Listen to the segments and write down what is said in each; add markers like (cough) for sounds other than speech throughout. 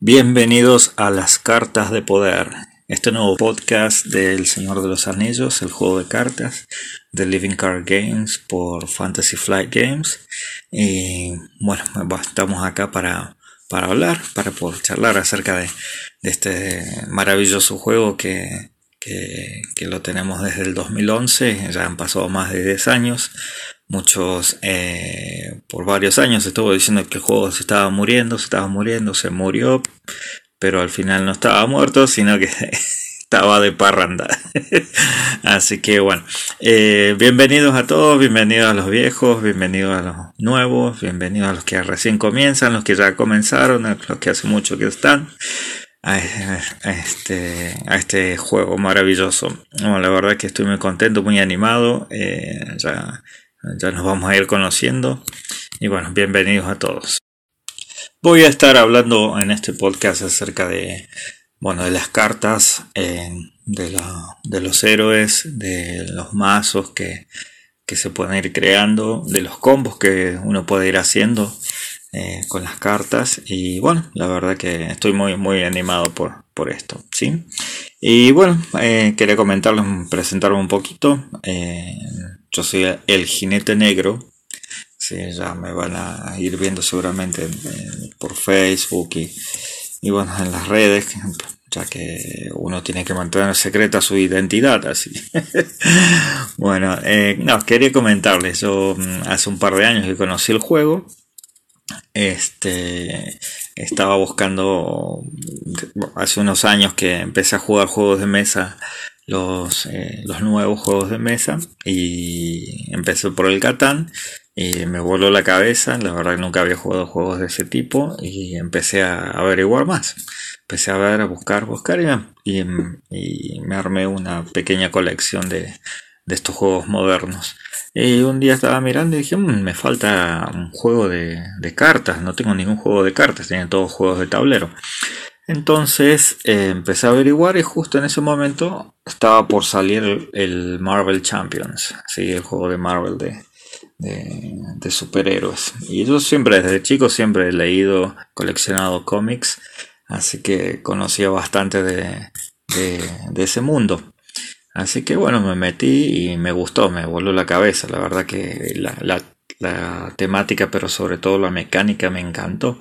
Bienvenidos a las cartas de poder, este nuevo podcast del Señor de los Anillos, el juego de cartas de Living Card Games por Fantasy Flight Games. Y bueno, estamos acá para, para hablar, para poder charlar acerca de, este maravilloso juego que, que, que, lo tenemos desde el 2011, ya han pasado más de 10 años muchos eh, por varios años estuvo diciendo que el juego se estaba muriendo, se estaba muriendo, se murió, pero al final no estaba muerto, sino que (laughs) estaba de parranda. (laughs) Así que bueno, eh, bienvenidos a todos, bienvenidos a los viejos, bienvenidos a los nuevos, bienvenidos a los que recién comienzan, los que ya comenzaron, los que hace mucho que están. A, este, a este juego maravilloso. la verdad que estoy muy contento, muy animado. Eh, ya nos vamos a ir conociendo. Y bueno, bienvenidos a todos. Voy a estar hablando en este podcast acerca de, bueno, de las cartas, eh, de, de, los héroes, de los mazos que, que, se pueden ir creando, de los combos que uno puede ir haciendo eh, con las cartas. Y bueno, la verdad que estoy muy, muy animado por, por esto, ¿sí? Y bueno, eh, quería comentarles, presentarme un poquito. Yo soy el jinete negro. Sí, ya me van a ir viendo seguramente por Facebook y, y, bueno, en las redes, ya que uno tiene que mantener secreta su identidad, así. (laughs) bueno, eh, no, quería comentarles, yo mm, hace un par de años que conocí el juego, este, estaba buscando, hace unos años que empecé a jugar juegos de mesa los, eh, los nuevos juegos de mesa y empecé por el Catán y me voló la cabeza, la verdad que nunca había jugado juegos de ese tipo y empecé a averiguar más. Empecé a ver, a buscar, buscar y, me armé una pequeña colección de, de, estos juegos modernos. Y un día estaba mirando y dije, mm, me falta un juego de, de cartas, no tengo ningún juego de cartas, tienen todos juegos de tablero. Entonces eh, empecé a averiguar y justo en ese momento estaba por salir el Marvel Champions, ¿sí? el juego de Marvel de, de, superhéroes. Y yo siempre, desde chico, siempre he leído, coleccionado cómics, así que conocía bastante de, de, ese mundo. Así que bueno, me metí y me gustó, me voló la cabeza. La verdad que la, la la temática, pero sobre todo la mecánica me encantó.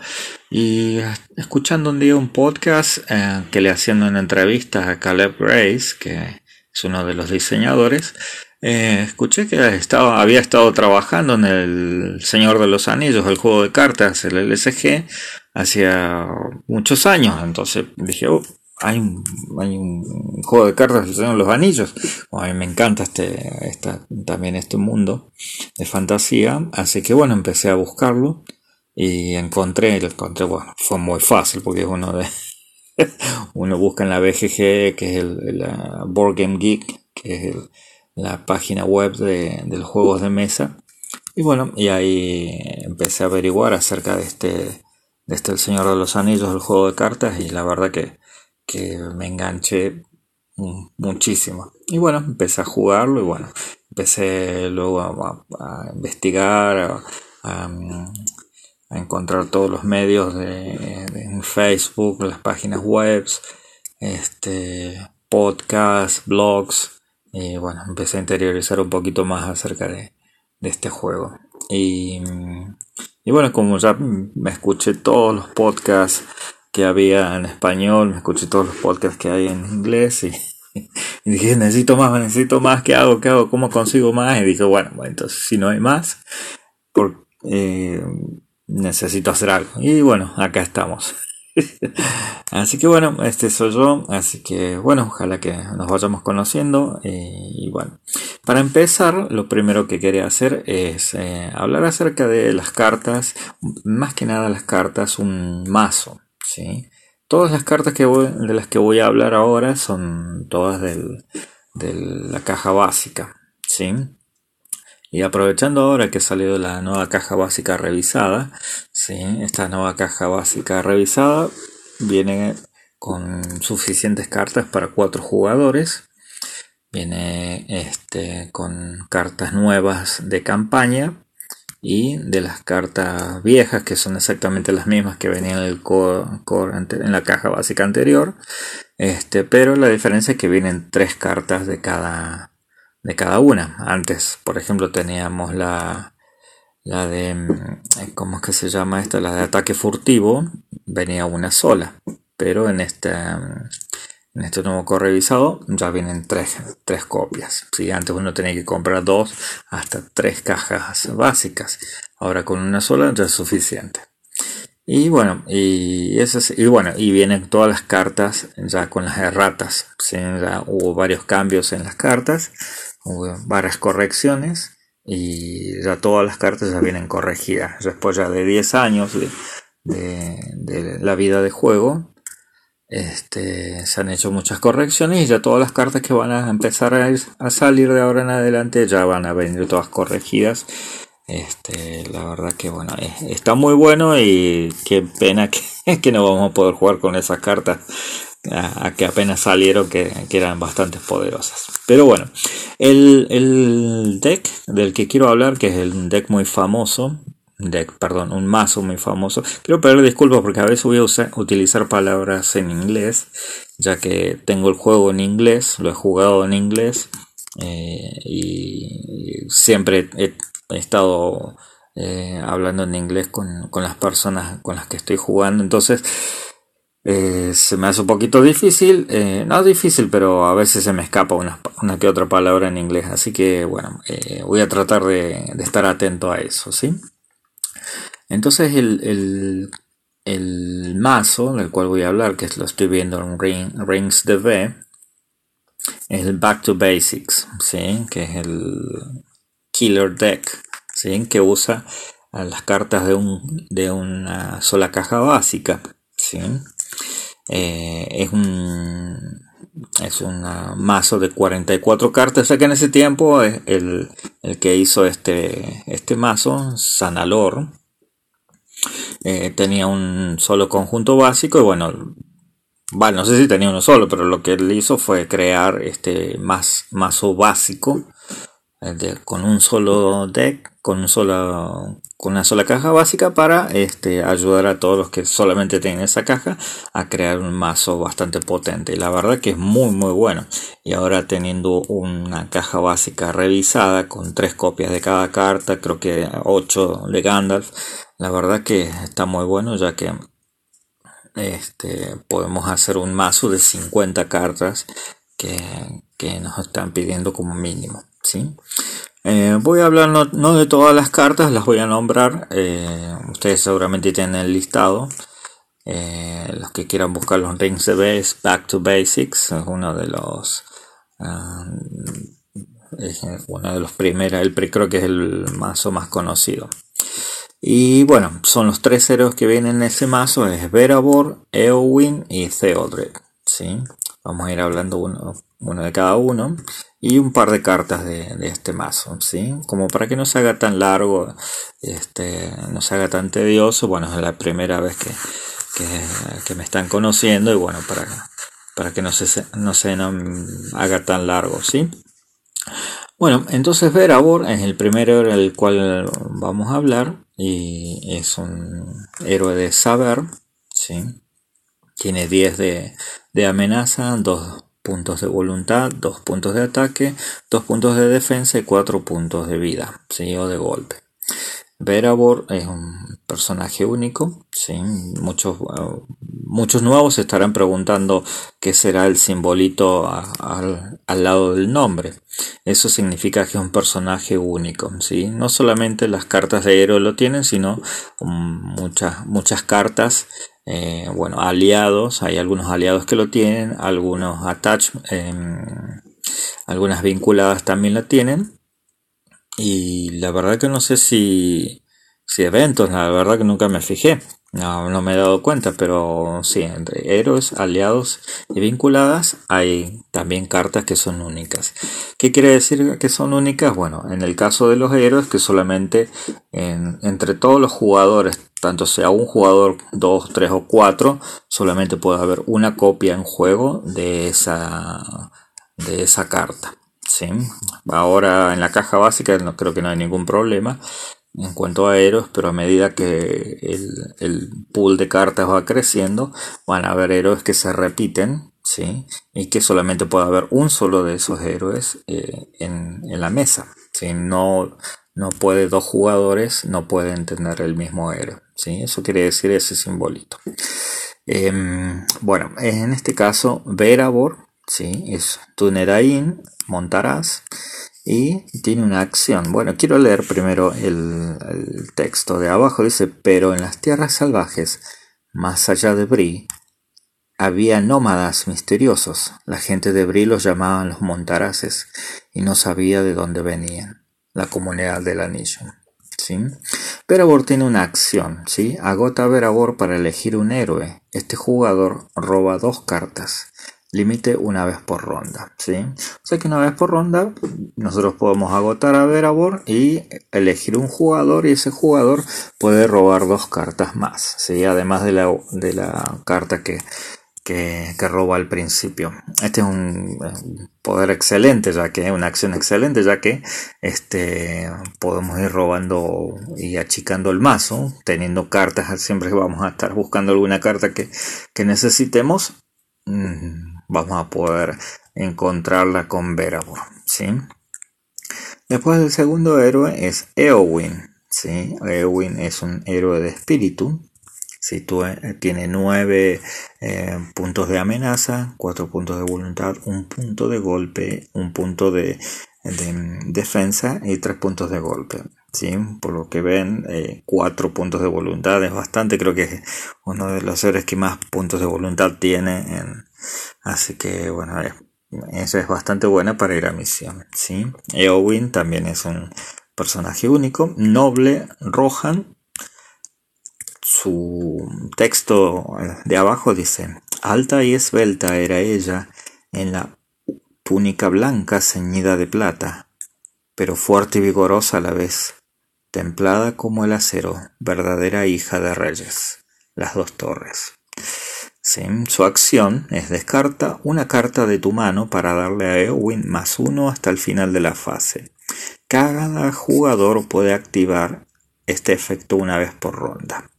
Y escuchando un día un podcast eh, que le hacían una entrevista a Caleb Grace, que es uno de los diseñadores, eh, escuché que estaba, había estado trabajando en el Señor de los Anillos, el juego de cartas, el LSG, hacía muchos años. Entonces dije, oh, hay un, juego de cartas de los Anillos. a mí me encanta este, también este mundo de fantasía. Así que bueno, empecé a buscarlo y encontré, encontré, bueno, fue muy fácil porque es uno de, (laughs) uno busca en la BGG, que es el, Board Game Geek, que es la página web de, de, los juegos de mesa. Y bueno, y ahí empecé a averiguar acerca de este, de este El Señor de los Anillos, el juego de cartas, y la verdad que que me enganché muchísimo. Y bueno, empecé a jugarlo y bueno, empecé luego a, investigar, a, encontrar todos los medios de, Facebook, las páginas web, este, podcasts, blogs. Y bueno, empecé a interiorizar un poquito más acerca de, de este juego. Y, y bueno, como ya me escuché todos los podcasts que había en español, me escuché todos los podcasts que hay en inglés (laughs) y, dije, necesito más, necesito más, ¿qué hago? ¿Qué hago? ¿Cómo consigo más? Y dije, bueno, entonces si no hay más, por, eh, necesito hacer algo. Y bueno, acá estamos. (laughs) así que bueno, este soy yo, así que bueno, ojalá que nos vayamos conociendo. y bueno, para empezar, lo primero que quería hacer es eh, hablar acerca de las cartas, más que nada las cartas, un mazo. Todas las cartas que de las que voy a hablar ahora son todas de la caja básica, ¿sí? Y aprovechando ahora que ha salido la nueva caja básica revisada, ¿sí? Esta nueva caja básica revisada viene con suficientes cartas para cuatro jugadores. Viene este, con cartas nuevas de campaña y de las cartas viejas que son exactamente las mismas que venían en, el en la caja básica anterior este, pero la diferencia es que vienen tres cartas de cada, de cada una. Antes, por ejemplo, teníamos la, la de, mm, ¿cómo es que se llama esta? La de ataque furtivo, venía una sola. Pero en este, mm, en este nuevo correvisado ya vienen tres, tres copias. ¿sí? Antes uno tenía que comprar dos hasta tres cajas básicas. Ahora con una sola ya es suficiente. Y bueno, y, bueno, y vienen todas las cartas ya con las erratas. Ya hubo varios cambios en las cartas, hubo varias correcciones y ya todas las cartas ya vienen corregidas. Después ya de 10 años de, la vida de juego, este, se han hecho muchas correcciones y ya todas las cartas que van a empezar a, salir de ahora en adelante ya van a venir todas corregidas este, la verdad que bueno, está muy bueno y qué pena que, (laughs) que, no vamos a poder jugar con esas cartas a, que apenas salieron que, eran bastante poderosas. Pero bueno, el, el, deck del que quiero hablar, que es el deck muy famoso, deck, perdón, un mazo muy famoso. Quiero pedir disculpas porque a veces voy a utilizar palabras en inglés, ya que tengo el juego en inglés, lo he jugado en inglés. Eh, y siempre he estado eh, hablando en inglés con, las personas con las que estoy jugando, entonces eh, se me hace un poquito difícil, no difícil, pero a veces se me escapa una, que otra palabra en inglés, así que bueno, voy a tratar de, estar atento a eso, ¿sí? Entonces el, el, mazo del cual voy a hablar, que lo estoy viendo en Ring, Rings V, es el Back to Basics, ¿sí? que es el, Killer Deck, ¿sí? que usa las cartas de, un, de una sola caja básica. ¿sí? Eh, es un es un mazo de 44 cartas, ya que en ese tiempo el, el que hizo este, este mazo, Sanalor, eh, tenía un solo conjunto básico y bueno, no sé si tenía uno solo, pero lo que él hizo fue crear este más, mazo básico con un solo deck, con, un con una sola caja básica para este, ayudar a todos los que solamente tienen esa caja a crear un mazo bastante potente. Y la verdad que es muy muy bueno. Y ahora teniendo una caja básica revisada con tres copias de cada carta, creo que 8 de Gandalf, la verdad que está muy bueno ya que este, podemos hacer un mazo de 50 cartas que, que nos están pidiendo como mínimo. ¿sí? Eh, voy a hablar no, de todas las cartas, las voy a nombrar. Eh, ustedes seguramente tienen el listado. Eh, los que quieran buscar los rings de base, Back to Basics, es uno de los. Ah, uno de los primeros, el creo que es el mazo más conocido. Y bueno, son los tres héroes que vienen en ese mazo: es Verabor, Eowyn y Theodred. ¿sí? Vamos a ir hablando uno, uno de cada uno y un par de cartas de, este mazo, ¿sí? Como para que no se haga tan largo, este, no se haga tan tedioso, bueno, es la primera vez que, que, me están conociendo y bueno, para, para que no se, no se haga tan largo, ¿sí? Bueno, entonces Verabor es el primer héroe del cual vamos a hablar y es un héroe de saber, ¿sí? Tiene 10 de, de amenaza, 2 puntos de voluntad, 2 puntos de ataque, 2 puntos de defensa y 4 puntos de vida, ¿sí? o de golpe. Verabor es un personaje único, ¿sí? muchos, uh, muchos nuevos se estarán preguntando qué será el simbolito al lado del nombre. Eso significa que es un personaje único, ¿sí? no solamente las cartas de héroe lo tienen, sino muchas, muchas cartas eh, bueno, aliados, hay algunos aliados que lo tienen, algunos attach, em, algunas vinculadas también lo tienen. Y la verdad que no sé si, si eventos, la verdad que nunca me fijé. No, no me he dado cuenta, pero sí, entre héroes, aliados y vinculadas hay también cartas que son únicas. ¿Qué quiere decir que son únicas? Bueno, en el caso de los héroes, que solamente entre todos los jugadores, tanto sea un jugador, dos, tres o cuatro, solamente puede haber una copia en juego de esa, de esa carta. ¿Sí? Ahora en la caja básica no creo que no hay ningún problema en cuanto a héroes, pero a medida que el, pool de cartas va creciendo, van a haber héroes que se repiten, ¿sí? Y que solamente puede haber un solo de esos héroes eh, en, la mesa, ¿sí? No, no puede dos jugadores, no pueden tener el mismo héroe, ¿sí? Eso quiere decir ese simbolito. Em, bueno, en este caso, Verabor, ¿sí? Es Tunerain, montarás y tiene una acción. Bueno, quiero leer primero el, texto de abajo. Dice, pero en las tierras salvajes, más allá de Bri, había nómadas misteriosos. La gente de Bri los llamaban los montaraces y no sabía de dónde venían. La comunidad del anillo. ¿sí? Tiene una acción, ¿sí? Agota Verabor para elegir un héroe. Este jugador roba dos cartas límite una vez por ronda, ¿sí? O sea que una vez por ronda nosotros podemos agotar a Verabor y elegir un jugador y ese jugador puede robar dos cartas más, ¿sí? Además de la, de la carta que, que, roba al principio. Este es un poder excelente, ya que una acción excelente, ya que este, podemos ir robando y achicando el mazo, teniendo cartas, siempre vamos a estar buscando alguna carta que, que necesitemos. Mm, vamos a poder encontrarla con Verabor, ¿sí? Después el segundo héroe es Eowyn, ¿sí? Eowyn es un héroe de espíritu, si tiene 9 eh, puntos de amenaza, 4 puntos de voluntad, un punto de golpe, un punto de, defensa y 3 puntos de golpe. ¿sí? Por lo que ven, 4 eh, puntos de voluntad es bastante, creo que es uno de los héroes que más puntos de voluntad tiene en, Así que bueno, eso es bastante buena para ir a misión. ¿sí? Eowyn también es un personaje único. Noble Rohan. Su texto de abajo dice, alta y esbelta era ella en la túnica blanca ceñida de plata, pero fuerte y vigorosa a la vez, templada como el acero, verdadera hija de reyes, las dos torres. Su acción es descarta una carta de tu mano para darle a Eowyn más uno hasta el final de la fase. Cada jugador puede activar este efecto una vez por ronda.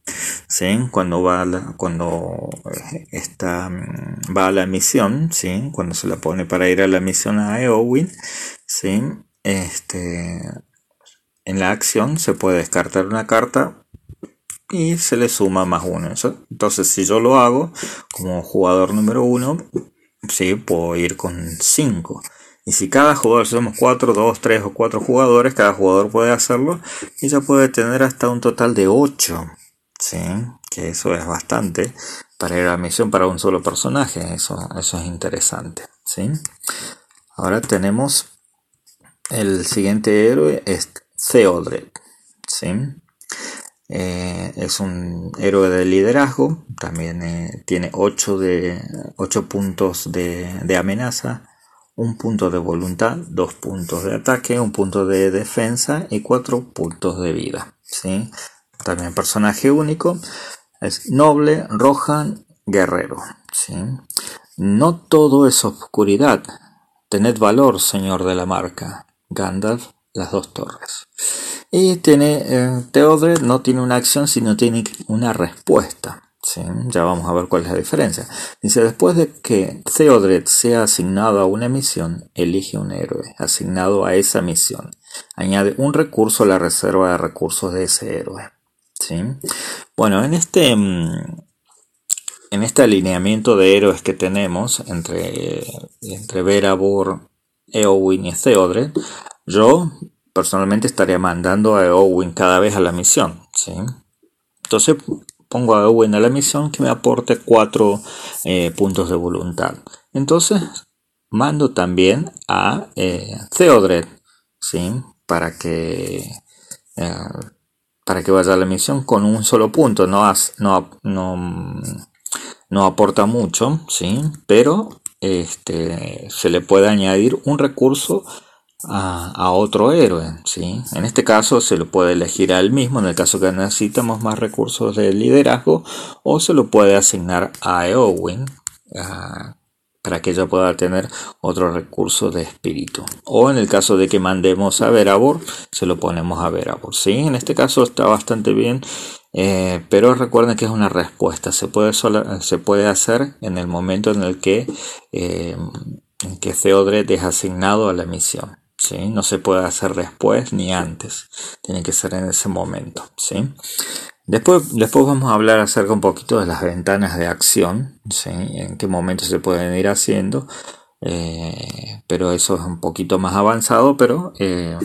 Cuando va a la, cuando mm, va a la misión, cuando se la pone para ir a la misión a Eowyn, este, en la acción se puede descartar una carta y se le suma más uno. Entonces, si yo lo hago como jugador número uno, sí, puedo ir con 5. Y si cada jugador, somos 4, 2, 3 o 4 jugadores, cada jugador puede hacerlo y ya puede tener hasta un total de 8. ¿sí? Que eso es bastante para ir a la misión para un solo personaje. Eso, eso es interesante. ¿sí? Ahora tenemos el siguiente héroe, es Theodred. ¿sí? Eh, es un héroe de liderazgo, también eh, tiene 8, de, puntos de, amenaza, un punto de voluntad, 2 puntos de ataque, un punto de defensa y 4 puntos de vida. ¿sí? También personaje único, es noble, rojan, guerrero. ¿sí? No todo es oscuridad, tened valor, señor de la marca. Gandalf, las dos torres. Y tiene, eh, no tiene una acción, sino tiene una respuesta. Ya vamos a ver cuál es la diferencia. Dice, después de que Theodred sea asignado a una misión, elige un héroe asignado a esa misión. Añade un recurso a la reserva de recursos de ese héroe. ¿sí? Bueno, en este, mm, en este alineamiento de héroes que tenemos entre, entre Verabor, Eowyn y Theodred, yo personalmente estaría mandando a Owen cada vez a la misión. ¿sí? Entonces pongo a Owen a la misión que me aporte 4 eh, puntos de voluntad. Entonces mando también a eh, Theodred ¿sí? para que eh, para que vaya a la misión con un solo punto. No, no, no, no aporta mucho, ¿sí? pero este, se le puede añadir un recurso a, otro héroe. ¿sí? En este caso se lo puede elegir a él mismo, en el caso que necesitamos más recursos de liderazgo, o se lo puede asignar a Eowyn para que ella pueda tener otro recurso de espíritu. O en el caso de que mandemos a Verabor, se lo ponemos a Verabor. ¿sí? En este caso está bastante bien, eh, pero recuerden que es una respuesta. Se puede, se puede hacer en el momento en el que, eh, en que Theodred es asignado a la misión. ¿Sí? No se puede hacer después ni antes. Tiene que ser en ese momento. ¿sí? Después, después vamos a hablar acerca un poquito de las ventanas de acción, en qué momento se pueden ir haciendo, eh, pero eso es un poquito más avanzado, pero eh,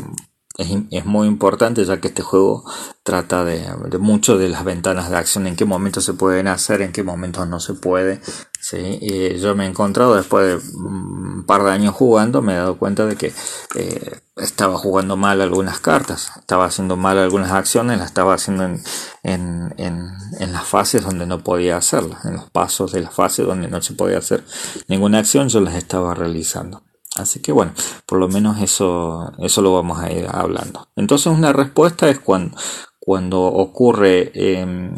es, muy importante ya que este juego trata de, de mucho de las ventanas de acción, en qué momentos se pueden hacer, en qué momentos no se puede. ¿sí? Yo me he encontrado después de un par de años jugando, me he dado cuenta de que eh, estaba jugando mal algunas cartas, estaba haciendo mal algunas acciones, las estaba haciendo en, en, en, en las fases donde no podía hacerlas, en los pasos de la fase donde no se podía hacer ninguna acción, yo las estaba realizando. Así que bueno, por lo menos eso, eso lo vamos a ir hablando. Entonces una respuesta es cuando, cuando ocurre, em,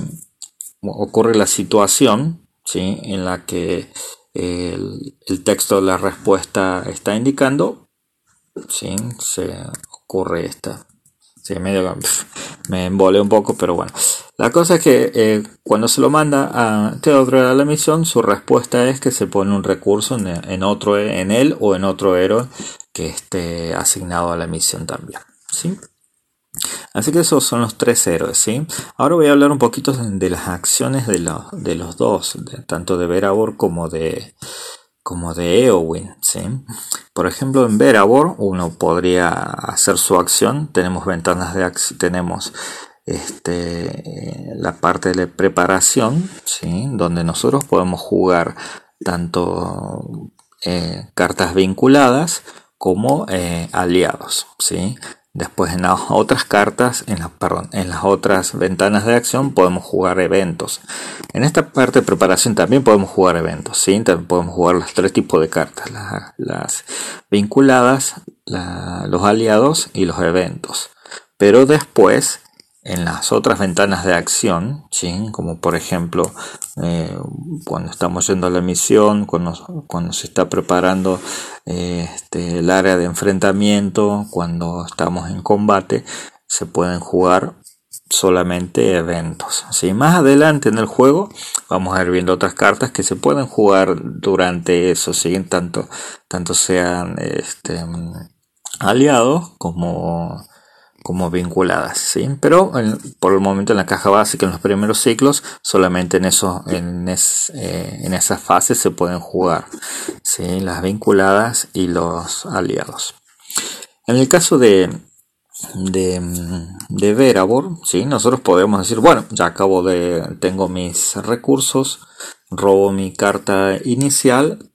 ocurre la situación ¿sí? en la que el, texto de la respuesta está indicando, ¿sí? se ocurre esta. Sí, medio, (laughs) me envolé un poco, pero bueno. La cosa es que eh, cuando se lo manda a Teodoro a la misión, su respuesta es que se pone un recurso en, otro, en él o en otro héroe que esté asignado a la misión también. ¿sí? Así que esos son los tres héroes. ¿sí? Ahora voy a hablar un poquito de las acciones de, de los dos, tanto de Verabor como de, como de Eowyn. ¿sí? Por ejemplo, en Verabor uno podría hacer su acción. Tenemos ventanas de acción, tenemos este, la parte de preparación, ¿sí? donde nosotros podemos jugar tanto eh, cartas vinculadas como eh, aliados. ¿sí? Después en las otras cartas, en, perdón, en las otras ventanas de acción podemos jugar eventos. En esta parte de preparación también podemos jugar eventos. ¿sí? También podemos jugar los tres tipos de cartas. Las, vinculadas, los aliados y los eventos. Pero después en las otras ventanas de acción, ¿sí? como por ejemplo eh, cuando estamos yendo a la misión, cuando, se está preparando eh, este, el área de enfrentamiento, cuando estamos en combate, se pueden jugar solamente eventos. ¿sí? Más adelante en el juego vamos a ir viendo otras cartas que se pueden jugar durante eso, ¿sí? tanto, tanto sean este, aliados como como vinculadas, ¿sí? Pero por el momento en la caja básica, en los primeros ciclos, solamente en, eso, en, eh, en esas fases se pueden jugar, ¿sí? Las vinculadas y los aliados. En el caso de, de, de Verabor, ¿sí? Nosotros podemos decir, bueno, ya acabo de, tengo mis recursos, robo mi carta inicial,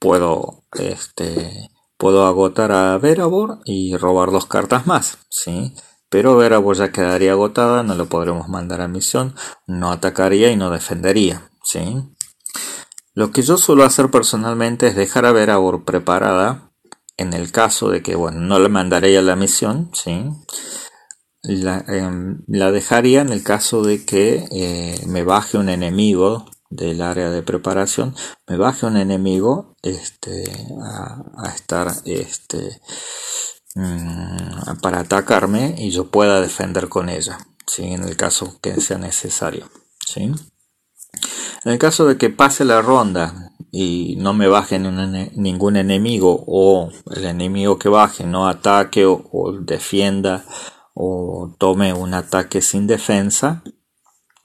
puedo, este, Puedo agotar a Verabor y robar dos cartas más, ¿sí? Pero Verabor ya quedaría agotada, no lo podremos mandar a misión, no atacaría y no defendería, ¿sí? Lo que yo suelo hacer personalmente es dejar a Verabor preparada en el caso de que, bueno, no le mandaré a la misión, ¿sí? La, em, dejaría en el caso de que eh, me baje un enemigo del área de preparación me baje un enemigo este, a, estar este, mm, para atacarme y yo pueda defender con ella ¿sí? en el caso que sea necesario en el caso de que pase la ronda y no me baje ningún enemigo o el enemigo que baje no ataque o defienda o tome un ataque sin defensa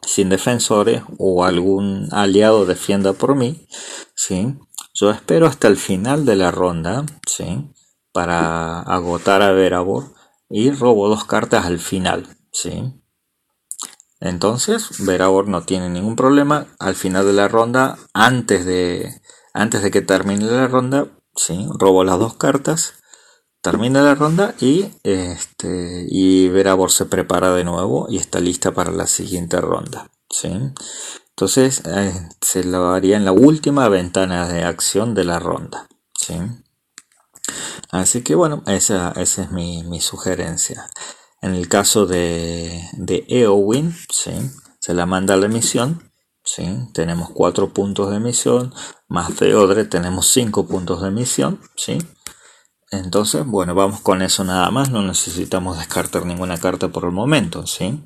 sin defensores o algún aliado defienda por mí, ¿sí? Yo espero hasta el final de la ronda, ¿sí? Para agotar a Verabor y robo dos cartas al final, ¿sí? Entonces, Verabor no tiene ningún problema. Al final de la ronda, antes de, antes de que termine la ronda, ¿sí? Robo las dos cartas termina la ronda y este y Verabor se prepara de nuevo y está lista para la siguiente ronda ¿sí? entonces eh, se lo haría en la última ventana de acción de la ronda ¿sí? así que bueno esa, esa es mi, sugerencia en el caso de, de Eowyn ¿sí? se la manda la misión ¿sí? tenemos 4 puntos de misión, más Feodre tenemos 5 puntos de misión, ¿sí? Entonces, bueno, vamos con eso nada más, no necesitamos descartar ninguna carta por el momento, ¿sí?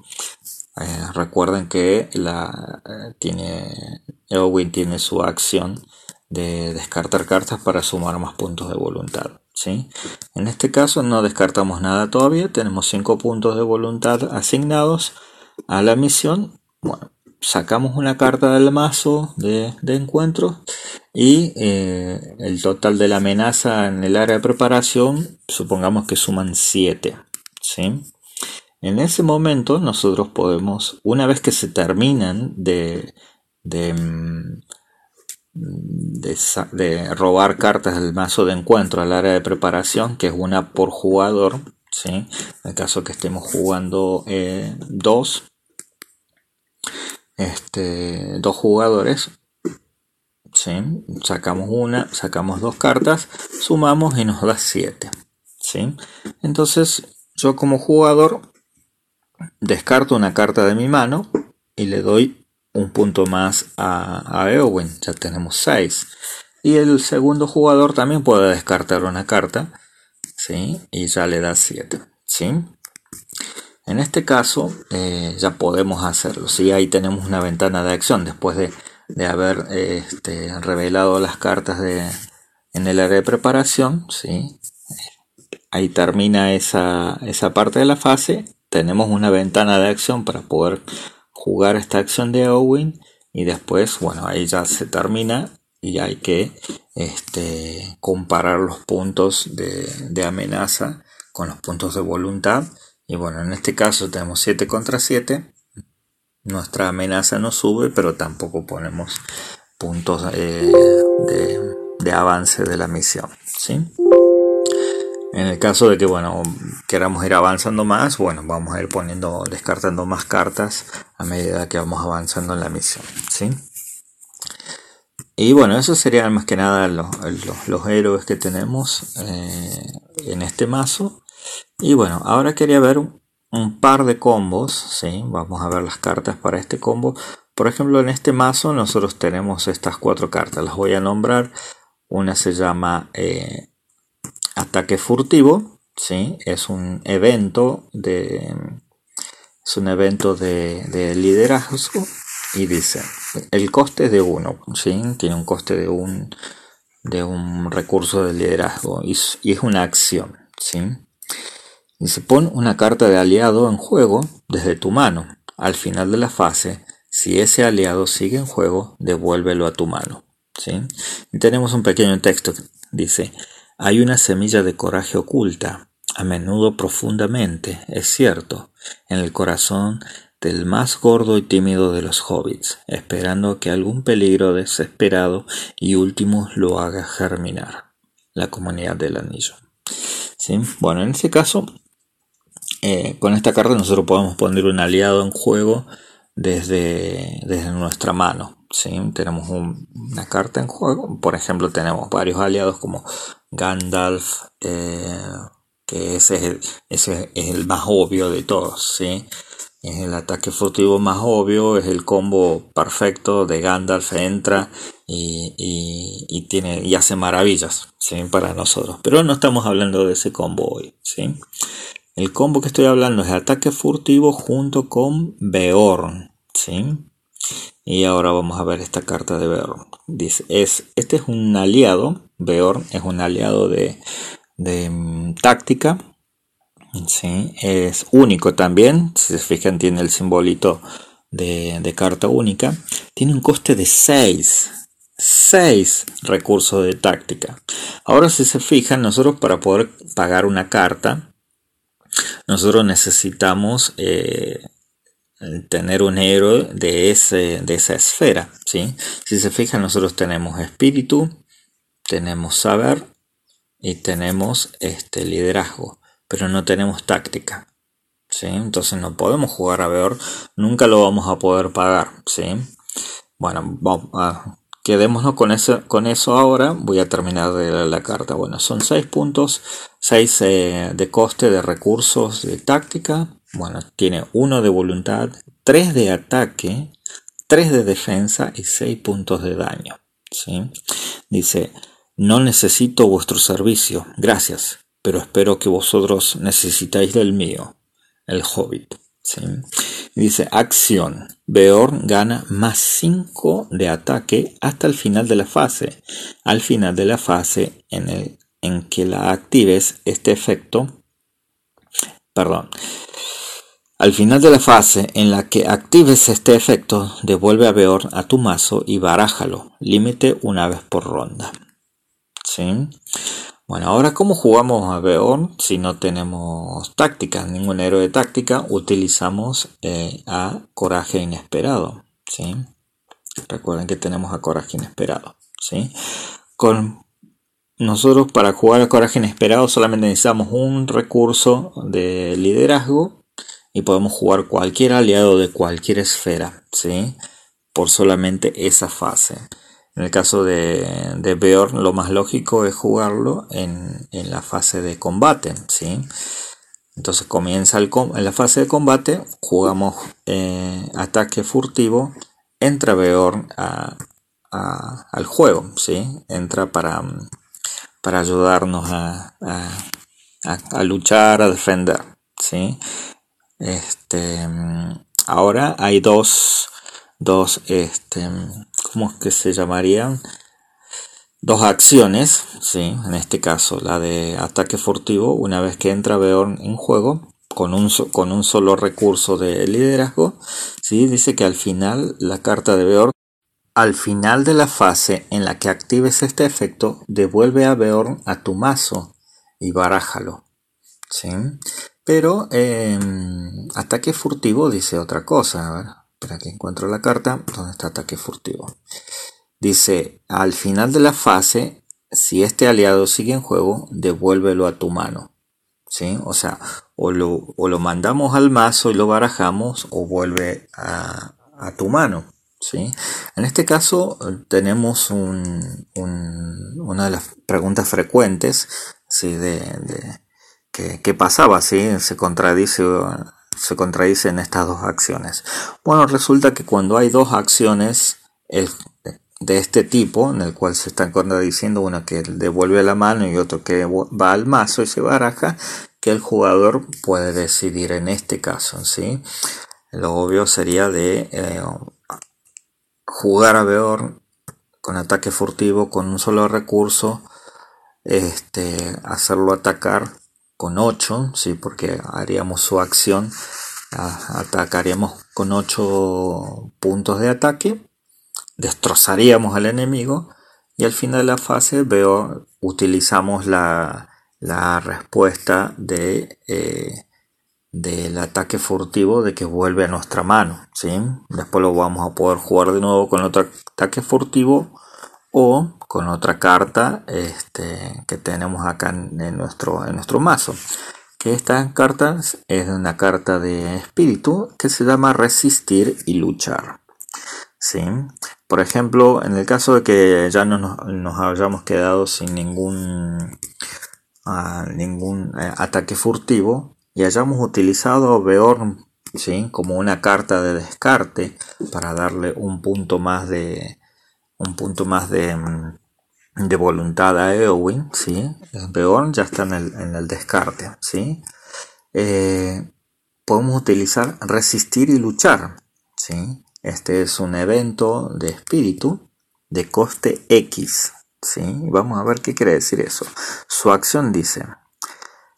Eh, recuerden que la eh, tiene Eowyn tiene su acción de descartar cartas para sumar más puntos de voluntad. ¿sí? En este caso no descartamos nada todavía, tenemos 5 puntos de voluntad asignados a la misión. Bueno, sacamos una carta del mazo de, encuentro y eh, el total de la amenaza en el área de preparación, supongamos que suman 7. ¿sí? En ese momento nosotros podemos, una vez que se terminan de, mm, de, robar cartas del mazo de encuentro al área de preparación, que es una por jugador, ¿sí? en el caso que estemos jugando eh, dos, este, dos jugadores, ¿sí? sacamos una, sacamos dos cartas, sumamos y nos da 7. ¿sí? Entonces yo como jugador descarto una carta de mi mano y le doy un punto más a, a Eowyn, ya tenemos 6. Y el segundo jugador también puede descartar una carta, ¿sí? Y ya le da 7, ¿sí? En este caso eh, ya podemos hacerlo, ¿sí? Ahí tenemos una ventana de acción después de, haber este, revelado las cartas de, en el área de preparación, ¿sí? Ahí termina esa, esa parte de la fase tenemos una ventana de acción para poder jugar esta acción de Owen y después, bueno, ahí ya se termina y hay que este, comparar los puntos de, amenaza con los puntos de voluntad. Y bueno, en este caso tenemos 7 contra 7. Nuestra amenaza no sube, pero tampoco ponemos puntos eh, de, avance de la misión. ¿sí? En el caso de que, bueno, queramos ir avanzando más, bueno, vamos a ir poniendo, descartando más cartas a medida que vamos avanzando en la misión, ¿sí? Y bueno, eso serían más que nada los, héroes que tenemos eh, en este mazo. Y bueno, ahora quería ver un par de combos, ¿sí? Vamos a ver las cartas para este combo. Por ejemplo, en este mazo nosotros tenemos estas cuatro cartas, las voy a nombrar. Una se llama eh, Ataque furtivo, ¿sí? Es un evento de es un evento de, liderazgo y dice el coste de uno, ¿sí? Tiene un coste de un de un recurso de liderazgo y, es una acción, ¿sí? Se pone una carta de aliado en juego desde tu mano. Al final de la fase, si ese aliado sigue en juego, devuélvelo a tu mano. ¿sí? Y tenemos un pequeño texto que dice, hay una semilla de coraje oculta, a menudo profundamente, es cierto, en el corazón del más gordo y tímido de los hobbits, esperando que algún peligro desesperado y último lo haga germinar. La comunidad del anillo. Bueno, en este caso, eh, con esta carta nosotros podemos poner un aliado en juego desde, desde nuestra mano. ¿sí? Tenemos una carta en juego. Por ejemplo, tenemos varios aliados como Gandalf, eh, que ese es, el, es el más obvio de todos. ¿sí? Es el ataque furtivo más obvio, es el combo perfecto de Gandalf, entra y, y, tiene, y hace maravillas ¿sí? para nosotros. Pero no estamos hablando de ese combo hoy. ¿sí? El combo que estoy hablando es ataque furtivo junto con Beorn. ¿sí? Y ahora vamos a ver esta carta de Beorn. Dice, es, este es un aliado, Beorn es un aliado de, de mm, táctica. ¿Sí? Es único también, si se fijan tiene el simbolito de, de carta única. Tiene un coste de 6. 6 recursos de táctica. Ahora si se fijan, nosotros para poder pagar una carta, nosotros necesitamos eh, tener un héroe de, ese, de esa esfera. ¿sí? Si se fijan, nosotros tenemos espíritu, tenemos saber y tenemos este liderazgo, pero no tenemos táctica. ¿sí? Entonces no podemos jugar a Beor, nunca lo vamos a poder pagar. ¿sí? Bueno, vamos a, quedémonos con eso, con eso ahora. Voy a terminar de la, carta. Bueno, son 6 puntos, 6 eh, de coste de recursos de táctica, bueno, tiene uno de voluntad, 3 de ataque, 3 de defensa y 6 puntos de daño. ¿sí? Dice, no necesito vuestro servicio, gracias, pero espero que vosotros necesitáis del mío, el hobbit. Dice, acción. Beorn gana más 5 de ataque hasta el final de la fase. Al final de la fase en, el, en que la actives, este efecto, perdón, al final de la fase en la que actives este efecto, devuelve a Beorn a tu mazo y barájalo, límite una vez por ronda. ¿Sí? Bueno, ahora ¿cómo jugamos a Beorn si no tenemos táctica? Ningún héroe de táctica, utilizamos eh, a Coraje Inesperado. ¿sí? Recuerden que tenemos a Coraje Inesperado. ¿sí? Con nosotros para jugar a Coraje Inesperado solamente necesitamos un recurso de liderazgo y podemos jugar cualquier aliado de cualquier esfera, ¿sí? Por solamente esa fase. En el caso de, de Beorn, lo más lógico es jugarlo en, la fase de combate, ¿sí? Entonces comienza el, en la fase de combate, jugamos eh, ataque furtivo, entra Beorn al juego, ¿sí? Entra para, para ayudarnos a, a luchar, a defender, ¿sí? Este, ahora hay dos, dos, este, ¿cómo es que se llamarían? Dos acciones, ¿sí? En este caso, la de ataque furtivo, una vez que entra Beorn en juego, con un, con un solo recurso de liderazgo, ¿sí? Dice que al final la carta de Beorn, al final de la fase en la que actives este efecto, devuelve a Beorn a tu mazo y barájalo, ¿sí? Pero em, ataque furtivo dice otra cosa. A espera que encuentro la carta. ¿Dónde está ataque furtivo? Dice, al final de la fase, si este aliado sigue en juego, devuélvelo a tu mano. ¿Sí? O sea, o lo, lo mandamos al mazo y lo barajamos o vuelve a, tu mano. ¿Sí? En este caso tenemos un, una de las preguntas frecuentes ¿sí? de, ¿Qué, pasaba si se contradice, se contradicen estas dos acciones? Bueno, resulta que cuando hay dos acciones de este tipo, en el cual se están contradiciendo, una que devuelve la mano y otro que va al mazo y se baraja, que el jugador puede decidir en este caso, ¿sí? Lo obvio sería de eh, jugar a Beorn con ataque furtivo con un solo recurso, este, hacerlo atacar con 8, ¿sí? porque haríamos su acción, atacaríamos con 8 puntos de ataque, destrozaríamos al enemigo y al final de la fase veo, utilizamos la, respuesta de, eh, del ataque furtivo de que vuelve a nuestra mano. ¿sí? Después lo vamos a poder jugar de nuevo con otro ataque furtivo o con otra carta este, que tenemos acá en, nuestro, en nuestro mazo. Que esta carta es una carta de espíritu que se llama resistir y luchar. ¿sí? Por ejemplo, en el caso de que ya no nos, hayamos quedado sin ningún, ah, ningún eh, ataque furtivo y hayamos utilizado Beorn ¿sí? como una carta de descarte para darle un punto más de, un punto más de, mm, de voluntad a Eowyn, ¿sí? Beorn ya está en el, descarte, ¿sí? Eh, podemos utilizar resistir y luchar, ¿sí? Este es un evento de espíritu de coste X, ¿sí? Vamos a ver qué quiere decir eso. Su acción dice,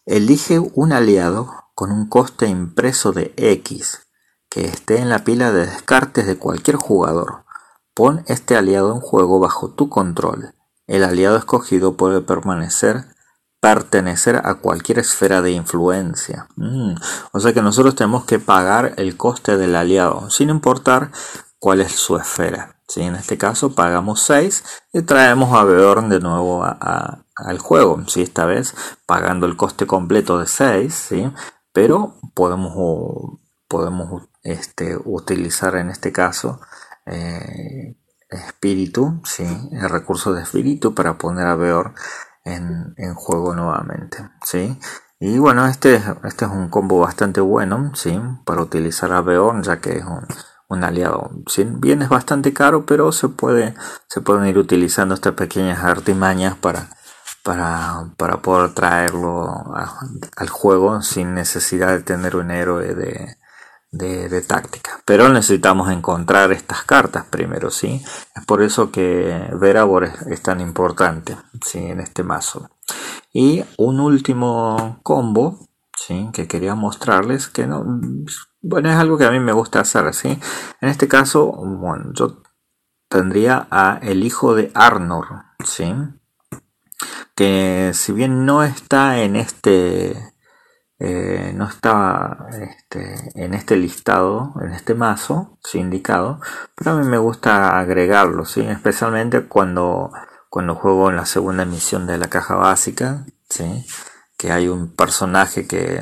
elige un aliado con un coste impreso de X que esté en la pila de descartes de cualquier jugador Pon este aliado en juego bajo tu control. El aliado escogido puede permanecer pertenecer a cualquier esfera de influencia. Mm, o sea que nosotros tenemos que pagar el coste del aliado, sin importar cuál es su esfera. ¿sí? En este caso pagamos 6 y traemos a Beorn de nuevo al juego. ¿sí? Esta vez pagando el coste completo de 6, ¿sí? pero podemos, podemos este, utilizar en este caso eh, espíritu, ¿sí? el recurso de espíritu para poner a Beor en, juego nuevamente. ¿sí? Y bueno, este, este es un combo bastante bueno ¿sí? para utilizar a Beorn, ya que es un, aliado. Bien es bastante caro, pero se puede se pueden ir utilizando estas pequeñas artimañas para para, para poder traerlo al juego sin necesidad de tener un héroe de, de, táctica. Pero necesitamos encontrar estas cartas primero, ¿sí? Es por eso que Veravor es, tan importante, ¿sí? En este mazo. Y un último combo, ¿sí? Que quería mostrarles, que no... Bueno, es algo que a mí me gusta hacer, ¿sí? En este caso, bueno, yo tendría a el hijo de Arnor, ¿sí? Que si bien no está en este eh, no está este, en este listado, en este mazo, indicado, pero a mí me gusta agregarlo, ¿sí? especialmente cuando, cuando juego en la segunda misión de la caja básica, ¿sí? que hay un personaje que,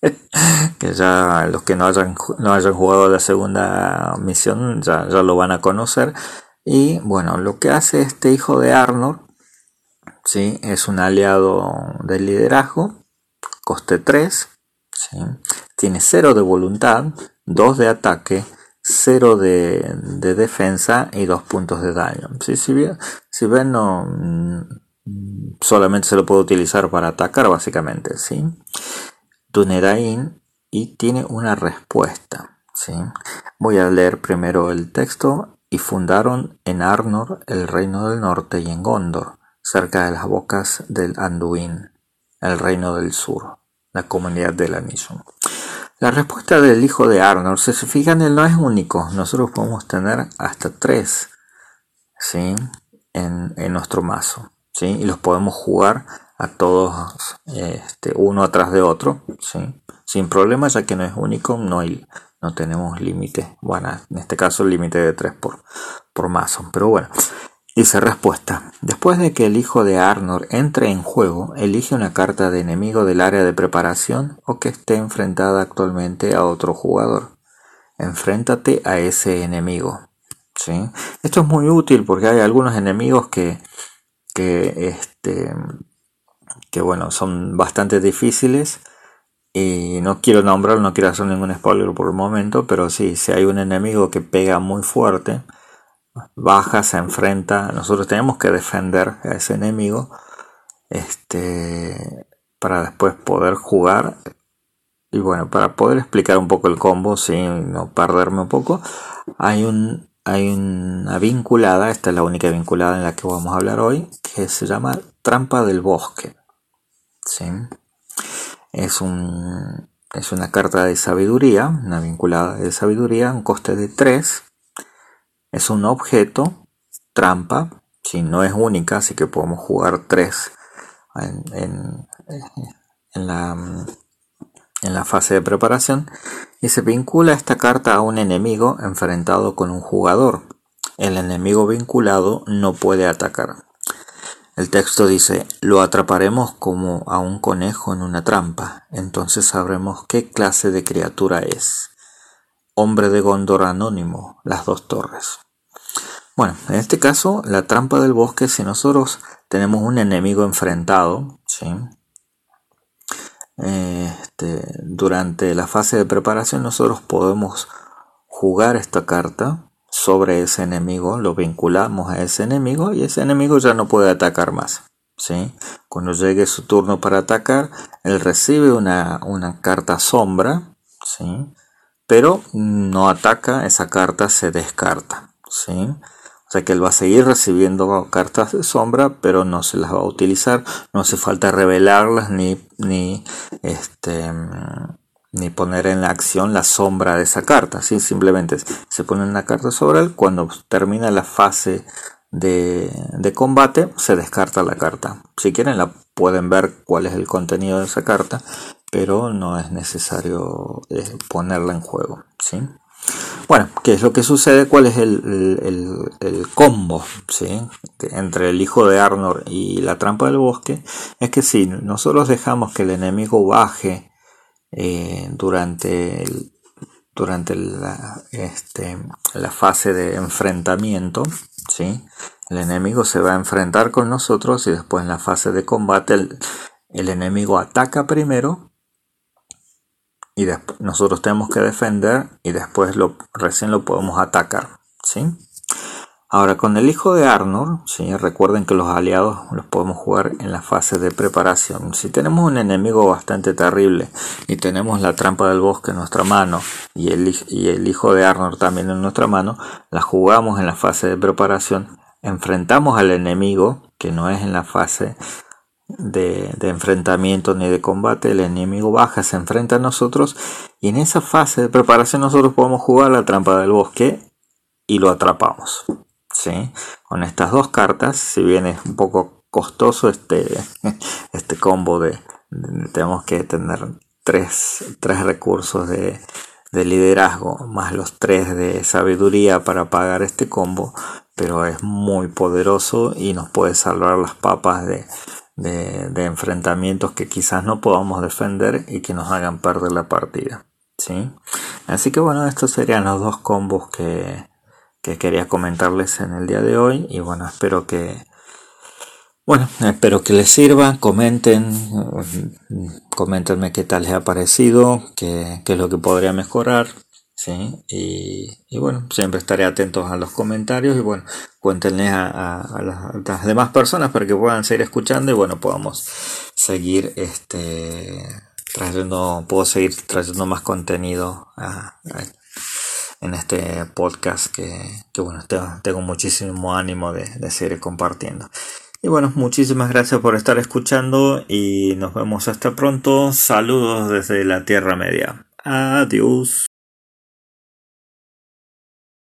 (laughs) que ya los que no hayan, no hayan jugado la segunda misión ya, ya lo van a conocer. Y bueno, lo que hace este hijo de Arnold ¿sí? es un aliado del liderazgo coste 3, tiene 0 de voluntad, 2 de ataque, 0 de, defensa y 2 puntos de daño. Si, bien, si ven, no, mm, solamente se lo puede utilizar para atacar básicamente. ¿sí? Dunerain y tiene una respuesta. ¿sí? Voy a leer primero el texto. Y fundaron en Arnor el reino del norte y en Gondor, cerca de las bocas del Anduin el reino del sur, la comunidad del anillo. La respuesta del hijo de Arnold, si se fijan, él no es único. Nosotros podemos tener hasta tres ¿sí? en, nuestro mazo. ¿sí? Y los podemos jugar a todos este, uno atrás de otro. ¿sí? Sin problema, ya que no es único, no, hay, no tenemos límite. Bueno, en este caso el límite de tres por, por mazo. Pero bueno, Dice respuesta. Después de que el hijo de Arnor entre en juego, elige una carta de enemigo del área de preparación o que esté enfrentada actualmente a otro jugador. Enfréntate a ese enemigo. ¿sí? Esto es muy útil porque hay algunos enemigos que, que, este, que bueno, son bastante difíciles y no quiero nombrar, no quiero hacer ningún spoiler por el momento, pero sí, si hay un enemigo que pega muy fuerte, baja, se enfrenta. Nosotros tenemos que defender a ese enemigo este, para después poder jugar. Y bueno, para poder explicar un poco el combo, sin no perderme un poco, hay, un, hay una vinculada, esta es la única vinculada en la que vamos a hablar hoy, que se llama Trampa del Bosque. ¿sí? Es, un, es una carta de sabiduría, una vinculada de sabiduría, un coste de 3 es un objeto trampa, si no es única, así que podemos jugar tres en, la, en la fase de preparación y se vincula esta carta a un enemigo enfrentado con un jugador. El enemigo vinculado no puede atacar. El texto dice, lo atraparemos como a un conejo en una trampa, entonces sabremos qué clase de criatura es. Hombre de Gondor anónimo, las dos torres. Bueno, en este caso, la trampa del bosque, si nosotros tenemos un enemigo enfrentado, ¿sí? Este, durante la fase de preparación nosotros podemos jugar esta carta sobre ese enemigo, lo vinculamos a ese enemigo y ese enemigo ya no puede atacar más. ¿sí? Cuando llegue su turno para atacar, él recibe una, una carta sombra, ¿sí? Pero no ataca, esa carta se descarta. ¿sí? O sea que él va a seguir recibiendo cartas de sombra, pero no se las va a utilizar. No hace falta revelarlas ni, ni, este, ni poner en la acción la sombra de esa carta. ¿sí? Simplemente se pone una carta sobre él. Cuando termina la fase de, de, combate, se descarta la carta. Si quieren, la pueden ver cuál es el contenido de esa carta, pero no es necesario eh, ponerla en juego. ¿sí? Bueno, ¿qué es lo que sucede? ¿Cuál es el, combo ¿sí? entre el hijo de Arnor y la trampa del bosque? Es que si nosotros dejamos que el enemigo baje eh, durante, durante la, este, la fase de enfrentamiento, ¿sí? el enemigo se va a enfrentar con nosotros y después en la fase de combate el enemigo ataca primero y nosotros tenemos que defender y después lo, recién lo podemos atacar. ¿sí? Ahora con el hijo de Arnor, ¿sí? recuerden que los aliados los podemos jugar en la fase de preparación. Si tenemos un enemigo bastante terrible y tenemos la trampa del bosque en nuestra mano y el, y el hijo de Arnor también en nuestra mano, la jugamos en la fase de preparación, enfrentamos al enemigo que no es en la fase de, de, enfrentamiento ni de combate, el enemigo baja, se enfrenta a nosotros y en esa fase de preparación nosotros podemos jugar la trampa del bosque y lo atrapamos. ¿sí? Con estas dos cartas, si bien es un poco costoso este, (laughs) este combo de, tenemos que tener tres, tres recursos de, de, liderazgo más los tres de sabiduría para pagar este combo, pero es muy poderoso y nos puede salvar las papas de, de, enfrentamientos que quizás no podamos defender y que nos hagan perder la partida. ¿sí? Así que bueno, estos serían los dos combos que, que quería comentarles en el día de hoy y bueno espero que bueno espero que les sirva comenten coméntenme qué tal les ha parecido qué, qué es lo que podría mejorar ¿sí? Y, bueno, siempre estaré atento a los comentarios y bueno, cuéntenle a, las, demás personas para que puedan seguir escuchando y bueno, podamos seguir este trayendo, puedo seguir trayendo más contenido a, en este podcast que, bueno, tengo, muchísimo ánimo de, de seguir compartiendo. Y bueno, muchísimas gracias por estar escuchando y nos vemos hasta pronto. Saludos desde la Tierra Media. Adiós.